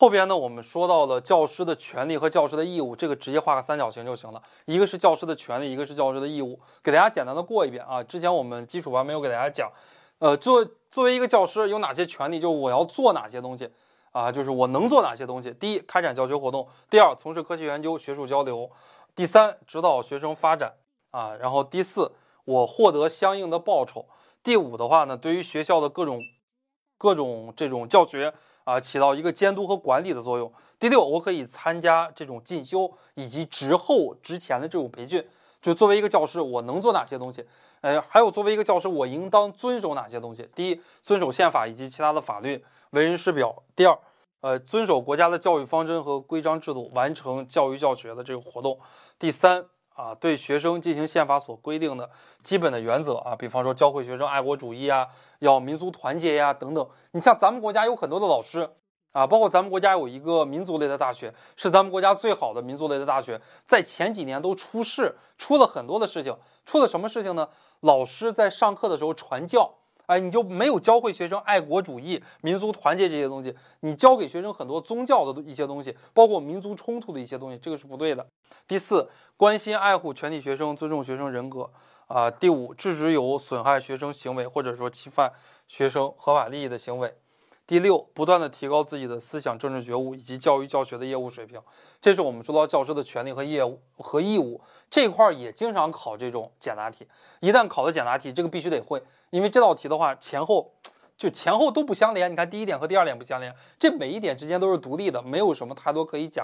后边呢，我们说到了教师的权利和教师的义务，这个直接画个三角形就行了。一个是教师的权利，一个是教师的义务。给大家简单的过一遍啊，之前我们基础班没有给大家讲。呃，作作为一个教师有哪些权利？就是我要做哪些东西啊？就是我能做哪些东西？第一，开展教学活动；第二，从事科学研究、学术交流；第三，指导学生发展啊。然后第四，我获得相应的报酬。第五的话呢，对于学校的各种各种这种教学。啊，起到一个监督和管理的作用。第六，我可以参加这种进修以及职后、职前的这种培训。就作为一个教师，我能做哪些东西？呃，还有作为一个教师，我应当遵守哪些东西？第一，遵守宪法以及其他的法律，为人师表。第二，呃，遵守国家的教育方针和规章制度，完成教育教学的这个活动。第三。啊，对学生进行宪法所规定的基本的原则啊，比方说教会学生爱国主义啊，要民族团结呀等等。你像咱们国家有很多的老师啊，包括咱们国家有一个民族类的大学，是咱们国家最好的民族类的大学，在前几年都出事，出了很多的事情。出了什么事情呢？老师在上课的时候传教。哎，你就没有教会学生爱国主义、民族团结这些东西，你教给学生很多宗教的一些东西，包括民族冲突的一些东西，这个是不对的。第四，关心爱护全体学生，尊重学生人格啊。第五，制止有损害学生行为或者说侵犯学生合法利益的行为。第六，不断的提高自己的思想政治觉悟以及教育教学的业务水平，这是我们说到教师的权利和业务和义务这块儿也经常考这种简答题。一旦考了简答题，这个必须得会，因为这道题的话前后就前后都不相连。你看第一点和第二点不相连，这每一点之间都是独立的，没有什么太多可以讲。